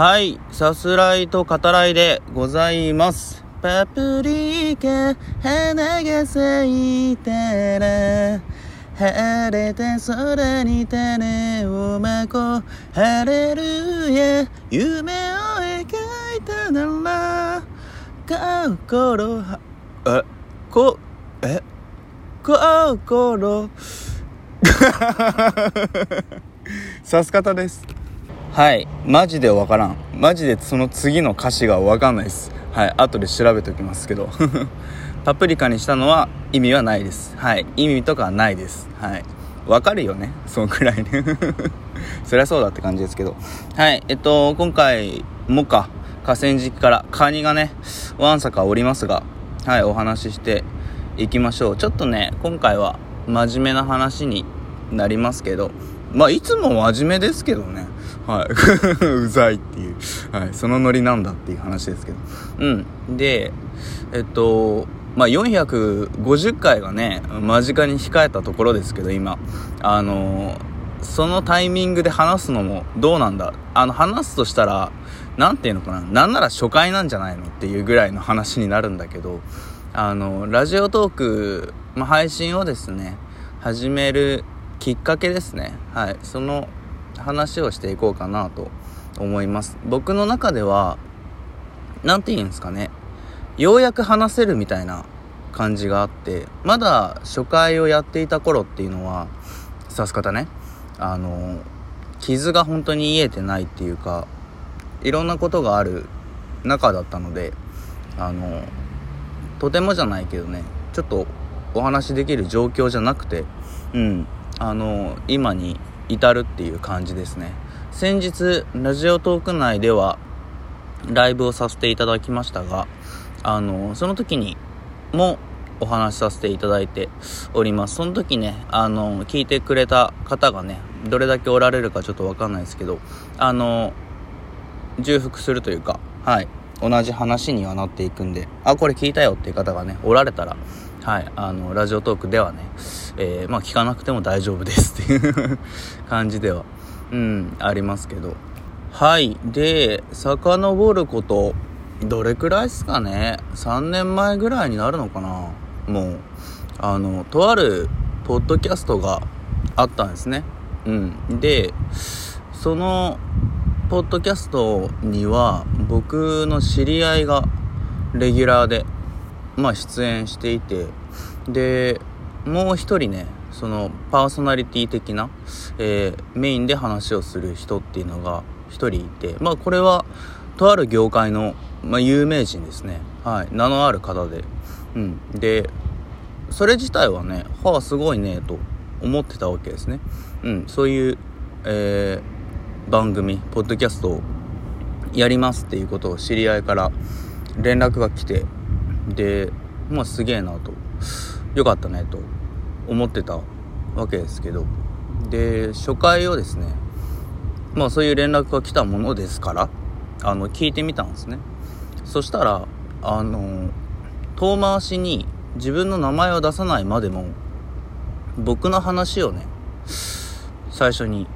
はい、さすらいと語らいでございます。パプリカ、花が咲いたら、晴れた空に種をまこう、ハレルヤ、夢を描いたなら、心は、え、こ、え、心、さす方です。はい。マジでわからん。マジでその次の歌詞がわかんないです。はい。後で調べておきますけど。パプリカにしたのは意味はないです。はい。意味とかはないです。はい。わかるよね。そのくらいね。そりゃそうだって感じですけど。はい。えっと、今回もか、河川敷からカニがね、わんさかおりますが、はい。お話ししていきましょう。ちょっとね、今回は真面目な話になりますけど、まあ、いつも真面目ですけどね。はい。うざいっていう。はい。そのノリなんだっていう話ですけど。うん。で、えっと、まあ、450回がね、間近に控えたところですけど、今。あの、そのタイミングで話すのもどうなんだ？あの、話すとしたら、なんていうのかな？なんなら初回なんじゃないのっていうぐらいの話になるんだけど、あの、ラジオトーク、まあ、配信をですね、始めるきっかけですね。はい。その話をしていこうかなと思います。僕の中では、なんて言うんですかね。ようやく話せるみたいな感じがあって、まだ初回をやっていた頃っていうのは、さす方ね、あの、傷が本当に癒えてないっていうか、いろんなことがある中だったので、あの、とてもじゃないけどね、ちょっとお話できる状況じゃなくて、うん、あの、今に至るっていう感じですね。先日、ラジオトーク内では、ライブをさせていただきましたが、あの、その時にもお話しさせていただいております。その時ね、あの、聞いてくれた方がね、どれだけおられるかちょっとわかんないですけど、あの、重複するというか、はい、同じ話にはなっていくんで、あ、これ聞いたよっていう方がね、おられたら、はい、あの、ラジオトークではね、えー、まあ聞かなくても大丈夫ですっていう感じでは、うん、ありますけど。はい。で、遡ること、どれくらいですかね ?3 年前ぐらいになるのかな？もう、あの、とあるポッドキャストがあったんですね。うん。で、その、ポッドキャストには、僕の知り合いが、レギュラーで、まあ出演していて、で、もう一人ね、そのパーソナリティ的な、えー、メインで話をする人っていうのが一人いて、まあこれは、とある業界の、まあ、有名人ですね。はい。名のある方で。うん。で、それ自体はね、はあ、すごいね、と思ってたわけですね。うん。そういう、えー、番組、ポッドキャストをやりますっていうことを知り合いから連絡が来て、で、まあすげえなと、よかったねと思ってたわけですけど、で、初回をですね、まあそういう連絡が来たものですから、あの、聞いてみたんですね。そしたら、あの、遠回しに自分の名前を出さないまでも、僕の話をね、最初に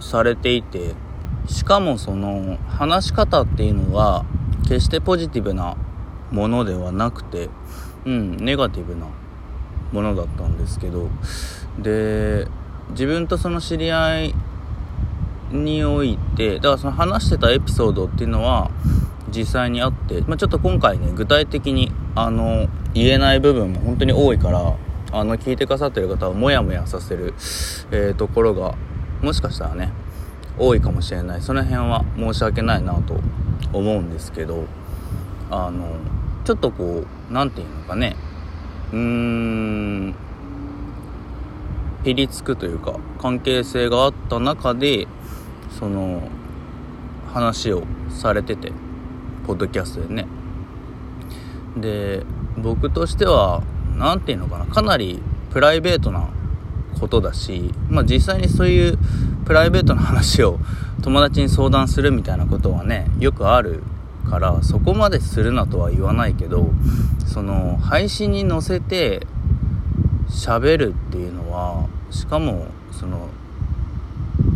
されていて、しかもその話し方っていうのは決してポジティブなものではなくて、うん、ネガティブなものだったんですけど、で、自分とその知り合いにおいて、だからその話してたエピソードっていうのは実際にあって、まあ、ちょっと今回ね、具体的にあの、言えない部分も本当に多いから、あの、聞いてくださってる方はモヤモヤさせる、えー、ところが、もしかしたらね、多いかもしれない。その辺は申し訳ないなと思うんですけど、あの、ちょっとこう、なんていうのかね、うーん、ピリつくというか、関係性があった中で、その、話をされてて、ポッドキャストでね。で、僕としては、なんていうのかな、かなりプライベートなことだし、まあ実際にそういうプライベートな話を友達に相談するみたいなことはね、よくあるから、そこまでするなとは言わないけど、その、配信に載せて喋るっていうのは、しかも、その、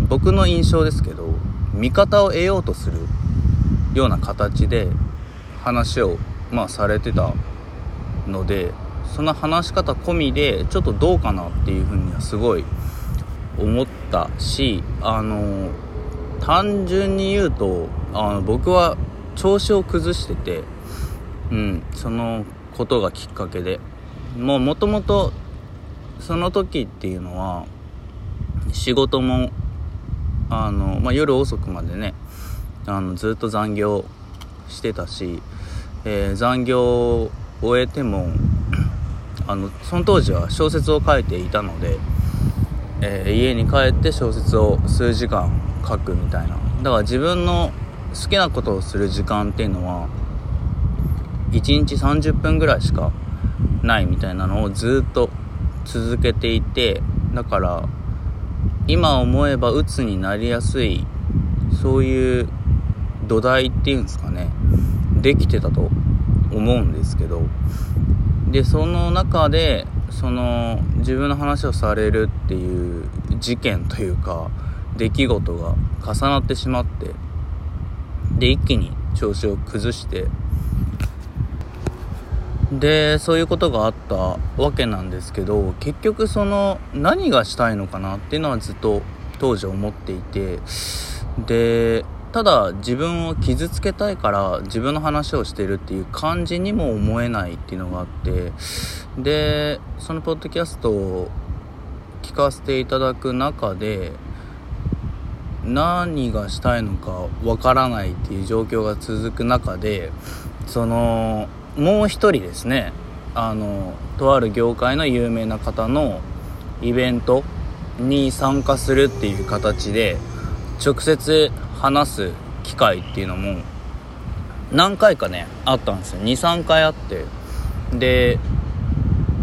僕の印象ですけど、味方を得ようとするような形で話をまあされてたのでその話し方込みでちょっとどうかなっていうふうにはすごい思ったしあの単純に言うとあの僕は調子を崩してて、うん、そのことがきっかけで。もうもともとその時っていうのは仕事もあの、まあ、夜遅くまでねあのずっと残業してたし、えー、残業を終えてもあのその当時は小説を書いていたので、えー、家に帰って小説を数時間書くみたいな。だから自分の好きなことをする時間っていうのは1日30分ぐらいしかないみたいなのをずっと続けていてだから今思えば鬱になりやすいそういう土台っていうんですかね。できてたと思うんですけど。でその中でその自分の話をされるっていう事件というか出来事が重なってしまってで一気に調子を崩して。でそういうことがあったわけなんですけど結局その何がしたいのかなっていうのはずっと当時思っていて。でただ自分を傷つけたいから自分の話をしてるっていう感じにも思えないっていうのがあって。でそのポッドキャストを聞かせていただく中で何がしたいのかわからないっていう状況が続く中でそのもう一人ですねあのとある業界の有名な方のイベントに参加するっていう形で直接話す機会っていうのも何回かねあったんですよ。23回あって。で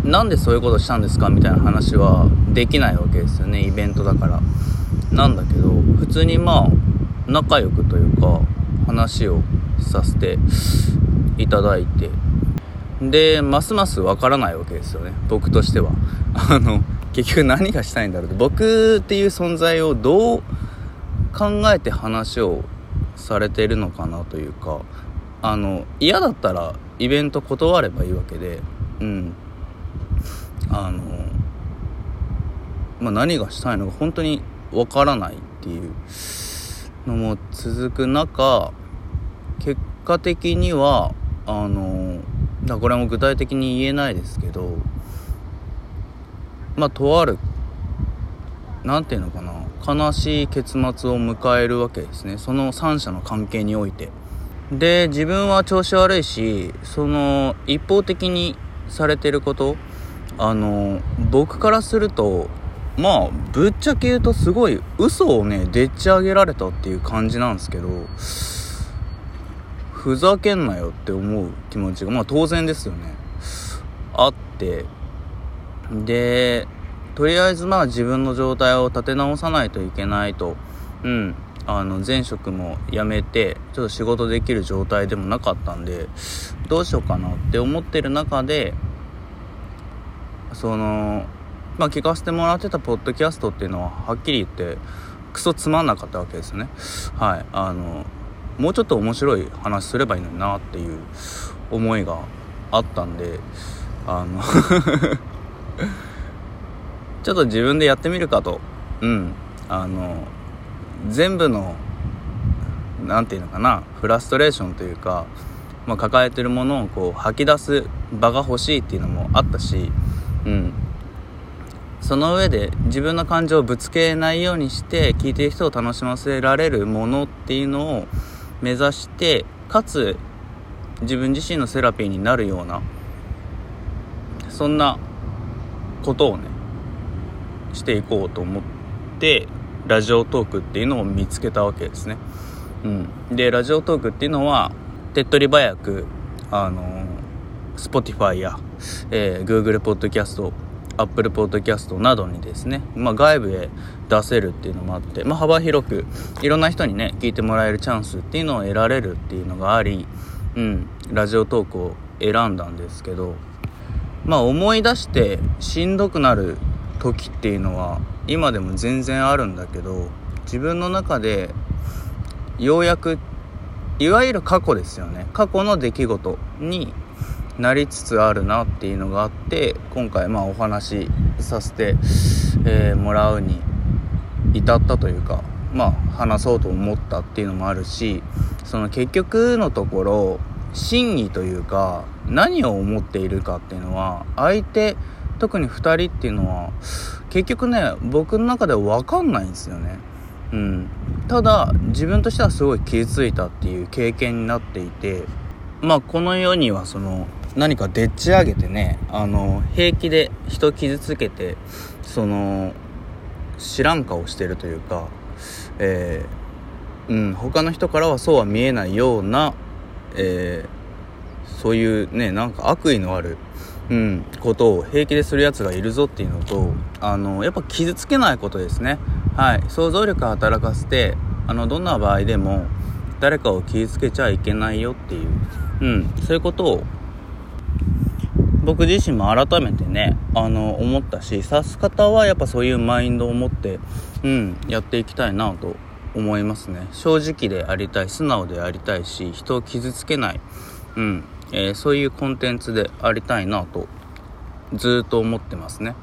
なんでそういうことしたんですかみたいな話はできないわけですよねイベントだから。なんだけど普通にまあ仲良くというか話をさせていただいて。でますますわからないわけですよね。僕としては。あの結局何がしたいんだろうって僕っていう存在をどう考えて話をされてるのかなというか。あの嫌だったらイベント断ればいいわけで。うん。あのまあ、何がしたいのか本当にわからないっていうのも続く中結果的にはあのだこれも具体的に言えないですけどまあとある何て言うのかな悲しい結末を迎えるわけですね。その3者の関係において。で自分は調子悪いしその一方的にされてることあの僕からするとまあぶっちゃけ言うとすごい嘘をねでっち上げられたっていう感じなんですけどふざけんなよって思う気持ちがまあ当然ですよね。あってでとりあえずまあ自分の状態を立て直さないといけないと。うんあの前職も辞めてちょっと仕事できる状態でもなかったんでどうしようかなって思ってる中でそのまあ聞かせてもらってたポッドキャストっていうのははっきり言ってクソつまんなかったわけですね。はい。あのもうちょっと面白い話すればいいのになっていう思いがあったんであのちょっと自分でやってみるかと。うん。あの全部の何て言うのかなフラストレーションというか、まあ、抱えてるものをこう吐き出す場が欲しいっていうのもあったしうん。その上で自分の感情をぶつけないようにして聞いてる人を楽しませられるものっていうのを目指してかつ自分自身のセラピーになるようなそんなことをねしていこうと思ってラジオトークっていうのを見つけたわけですね、うん、でラジオトークっていうのは手っ取り早くあの Spotify や、えー、Google ポッドキャスト Apple Podcast などにですね、まあ、外部へ出せるっていうのもあって、まあ、幅広くいろんな人にね聞いてもらえるチャンスっていうのを得られるっていうのがあり、うん、ラジオトークを選んだんですけどまあ思い出してしんどくなる時っていうのは今でも全然あるんだけど自分の中でようやくいわゆる過去ですよね。過去の出来事になりつつあるなっていうのがあって今回まあお話しさせて、えー、もらうに至ったというかまあ話そうと思ったっていうのもあるしその結局のところ真偽というか何を思っているかっていうのは相手特に2人っていうのは結局ね僕の中では分かんないんですよね。うん、ただ自分としてはすごい傷ついたっていう経験になっていてまあこの世にはその何かでっち上げてねあの平気で人傷つけてその知らん顔してるというか、えー、うん、他の人からはそうは見えないような、えー、そういうねなんか悪意のある、うん、ことを平気でするやつがいるぞっていうのとあのやっぱ傷つけないことですね。はい想像力働かせてあのどんな場合でも誰かを傷つけちゃいけないよっていう、うん、そういうことを僕自身も改めてねあの思ったし指す方はやっぱそういうマインドを持ってうんやっていきたいなと思いますね。正直でありたい素直でありたいし人を傷つけないうん、えー、そういうコンテンツでありたいなとずっと思ってますね。